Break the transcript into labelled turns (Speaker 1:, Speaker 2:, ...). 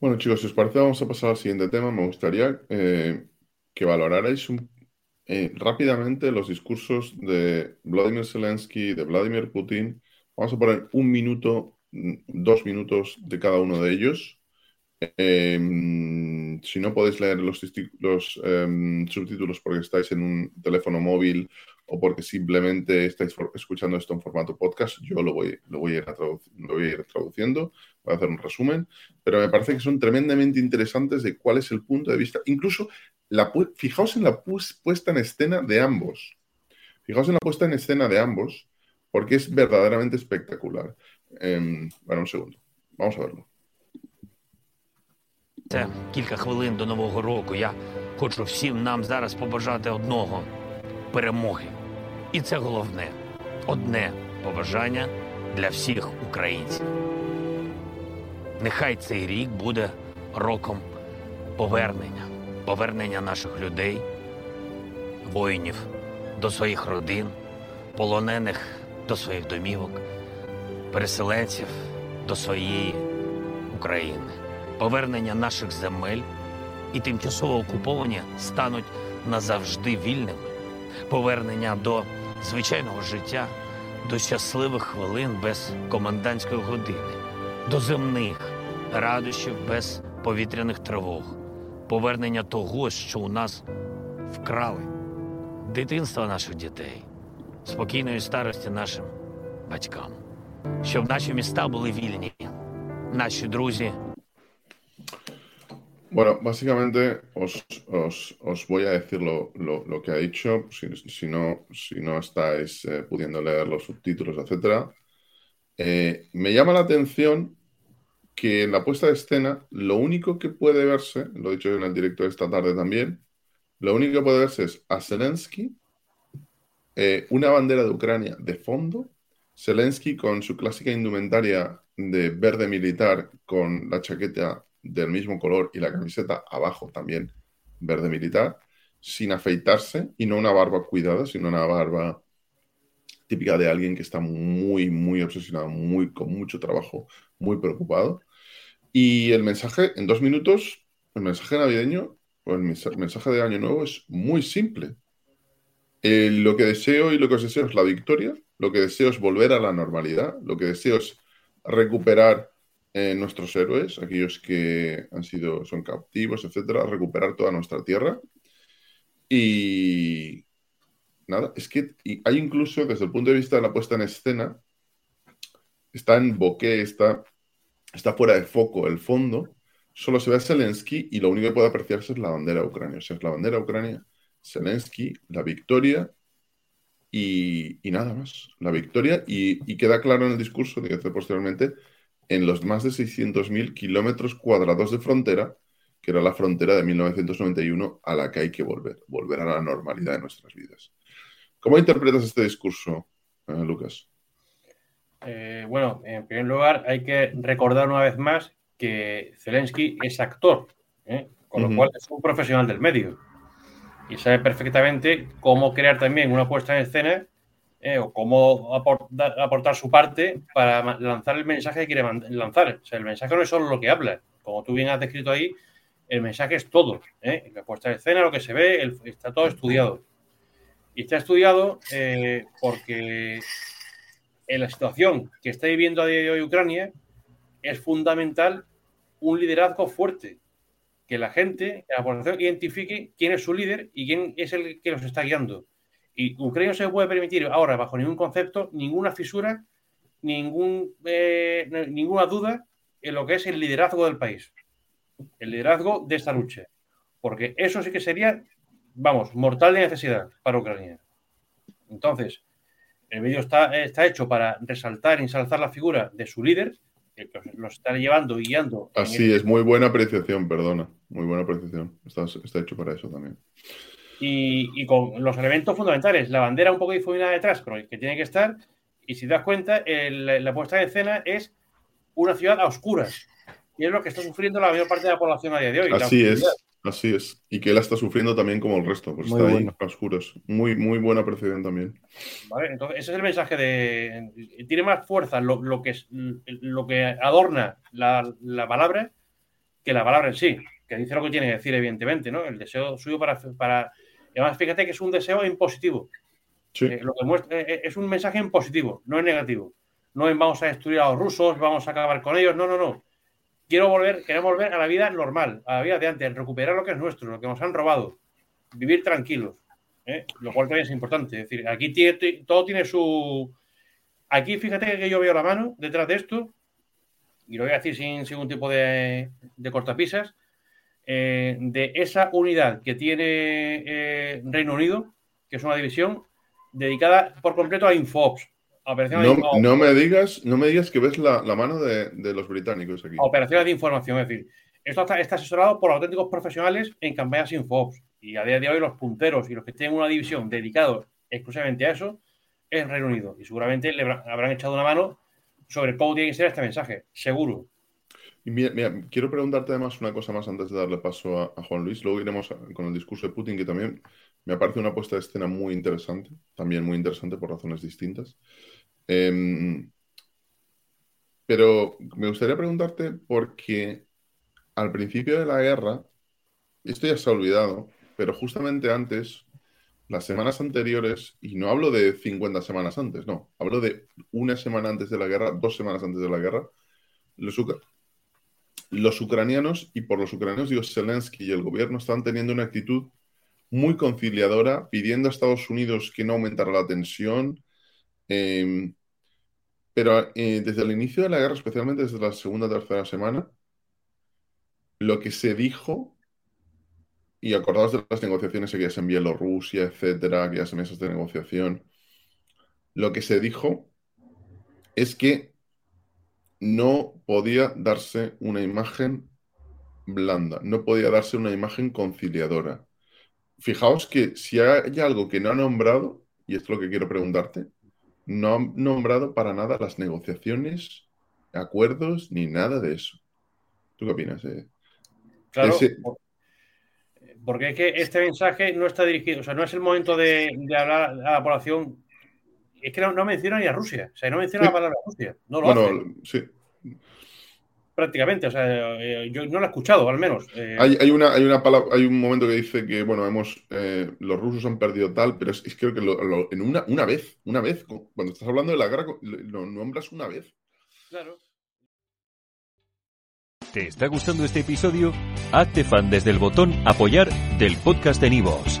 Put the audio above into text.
Speaker 1: Bueno, chicos, si os parece, vamos a pasar al siguiente tema. Me gustaría eh, que valorarais eh, rápidamente los discursos de Vladimir Zelensky, de Vladimir Putin. Vamos a poner un minuto, mm, dos minutos de cada uno de ellos. Eh, si no podéis leer los, los em, subtítulos porque estáis en un teléfono móvil o porque simplemente estáis escuchando esto en formato podcast, yo lo voy, lo voy, a, ir lo voy a ir traduciendo, voy a hacer un resumen, pero me parece que son tremendamente interesantes de cuál es el punto de vista. Incluso, la, fijaos en la puesta en escena de ambos. Fijaos en la puesta en escena de ambos, porque es verdaderamente espectacular. Eh, bueno, un segundo. Vamos a verlo.
Speaker 2: Це кілька хвилин до Нового року. Я хочу всім нам зараз побажати одного перемоги. І це головне. Одне побажання для всіх українців. Нехай цей рік буде роком повернення, повернення наших людей, воїнів до своїх родин, полонених до своїх домівок, переселенців до своєї України, повернення наших земель і тимчасово окуповані стануть назавжди вільними, повернення до звичайного життя, до щасливих хвилин без комендантської години, до земних радощів без повітряних тривог, повернення того, що у нас вкрали, дитинства наших дітей, спокійної старості нашим батькам, щоб наші міста були вільні, наші друзі.
Speaker 1: Bueno, básicamente os, os, os voy a decir lo, lo, lo que ha dicho, si, no, si no estáis eh, pudiendo leer los subtítulos, etc. Eh, me llama la atención que en la puesta de escena lo único que puede verse, lo he dicho en el directo de esta tarde también, lo único que puede verse es a Zelensky, eh, una bandera de Ucrania de fondo, Zelensky con su clásica indumentaria de verde militar con la chaqueta del mismo color y la camiseta abajo también verde militar, sin afeitarse y no una barba cuidada, sino una barba típica de alguien que está muy, muy obsesionado, muy, con mucho trabajo, muy preocupado. Y el mensaje, en dos minutos, el mensaje navideño o el mensaje de Año Nuevo es muy simple. Eh, lo que deseo y lo que os deseo es la victoria, lo que deseo es volver a la normalidad, lo que deseo es recuperar eh, nuestros héroes, aquellos que han sido, son captivos, etcétera, recuperar toda nuestra tierra. Y nada, es que hay incluso desde el punto de vista de la puesta en escena, está en boque, está, está fuera de foco el fondo, solo se ve a Zelensky y lo único que puede apreciarse es la bandera ucrania. O sea, es la bandera ucrania, Zelensky, la victoria y, nada más. La victoria y, y, queda claro en el discurso que hace posteriormente en los más de 600.000 kilómetros cuadrados de frontera, que era la frontera de 1991 a la que hay que volver, volver a la normalidad de nuestras vidas. ¿Cómo interpretas este discurso, eh, Lucas?
Speaker 3: Eh, bueno, en primer lugar, hay que recordar una vez más que Zelensky es actor, ¿eh? con lo cual es un profesional del medio y sabe perfectamente cómo crear también una puesta en escena eh, o cómo aportar, su parte para lanzar el mensaje que quiere lanzar. O sea, el mensaje no es solo lo que habla, como tú bien has descrito ahí, el mensaje es todo. ¿eh? La puesta de escena, lo que se ve, está todo estudiado. Y está estudiado eh, porque en la situación que está viviendo a día de hoy Ucrania es fundamental un liderazgo fuerte. Que la gente, la población, identifique quién es su líder y quién es el que los está guiando. Y Ucrania no se puede permitir ahora, bajo ningún concepto, ninguna fisura, ningún, eh, ninguna duda en lo que es el liderazgo del país, el liderazgo de esta lucha. Porque eso sí que sería, vamos, mortal de necesidad para Ucrania. Entonces, el vídeo está, está hecho para resaltar y ensalzar la figura de su líder, los está llevando y guiando.
Speaker 1: Así es, muy buena apreciación, perdona. Muy buena apreciación. Está, está hecho para eso también.
Speaker 3: Y, con los elementos fundamentales, la bandera un poco difuminada detrás, pero que tiene que estar. Y si te das cuenta, la puesta en escena es una ciudad a oscuras. Y es lo que está sufriendo la mayor parte de la población a día de hoy.
Speaker 1: Así es. Así es. Y que él está sufriendo también como el resto, pues está ahí a oscuros. Muy, muy buena percepción también.
Speaker 3: Vale, entonces ese es el mensaje de. Tiene más fuerza lo, lo que, lo que adorna la, la, palabra que la palabra en sí, que dice lo que tiene que decir, evidentemente, ¿no? El deseo suyo para. para... Además, fíjate que es un deseo impositivo. Sí. Eh, lo que muestra, eh, eh, es un mensaje en positivo, no es negativo. No es vamos a destruir a los rusos, vamos a acabar con ellos. No, no, no quiero volver, queremos volver a la vida normal, a la vida de antes, recuperar lo que es nuestro, lo que nos han robado, vivir tranquilos, ¿eh? lo cual también es importante. Es decir, aquí tiene, todo tiene su. Aquí fíjate que yo veo la mano detrás de esto, y lo voy a decir sin ningún tipo de, cortapisas, eh, de esa unidad que tiene eh, Reino Unido, que es una división dedicada por completo a Infox.
Speaker 1: No, me digas, no me digas que ves la, mano de, los británicos aquí.
Speaker 3: Operaciones de información, es decir, esto está, asesorado por auténticos profesionales en campañas Infox. Y a día de hoy los punteros y los que tienen una división dedicados exclusivamente a eso es Reino Unido. Y seguramente le habrán echado una mano sobre cómo tiene que ser este mensaje, seguro.
Speaker 1: Y mira, quiero preguntarte además una cosa más antes de darle paso a, Juan Luis. Luego iremos con el discurso de Putin, que también me parece una puesta de escena muy interesante, también muy interesante por razones distintas. Em, pero me gustaría preguntarte porque al principio de la guerra, esto ya se ha olvidado, pero justamente antes, las semanas anteriores, y no hablo de 50 semanas antes, no, hablo de una semana antes de la guerra, dos semanas antes de la guerra, los, los ucranianos, y por los ucranianos digo Zelensky y el gobierno, están teniendo una actitud muy conciliadora, pidiendo a Estados Unidos que no aumentara la tensión, em, pero eh, desde el inicio de la guerra, especialmente desde la segunda o tercera semana, lo que se dijo, y acordados de las negociaciones que envió Bielorrusia, etcétera, que ya se mesas de negociación, lo que se dijo es que no podía darse una imagen blanda, no podía darse una imagen conciliadora. Fijaos que si hay algo que no ha nombrado, y esto es lo que quiero preguntarte, no han nombrado para nada las negociaciones, acuerdos, ni nada de eso. ¿Tú qué opinas?
Speaker 3: Claro, porque es que este mensaje no está dirigido, o sea, no es el momento de, hablar a la población. Es que no, menciona ni a Rusia, o sea, no menciona la palabra Rusia. No lo bueno, sí prácticamente. O sea, eh, yo no lo he escuchado, al menos.
Speaker 1: Eh. Hay, una, hay, una palabra, hay un momento que dice que, bueno, hemos, eh, los rusos han perdido tal, pero es, creo que en una, una vez, una vez, cuando estás hablando de la guerra, lo nombras una vez. Claro.
Speaker 4: ¿Te está gustando este episodio? Hazte fan desde el botón apoyar del podcast de Nivos.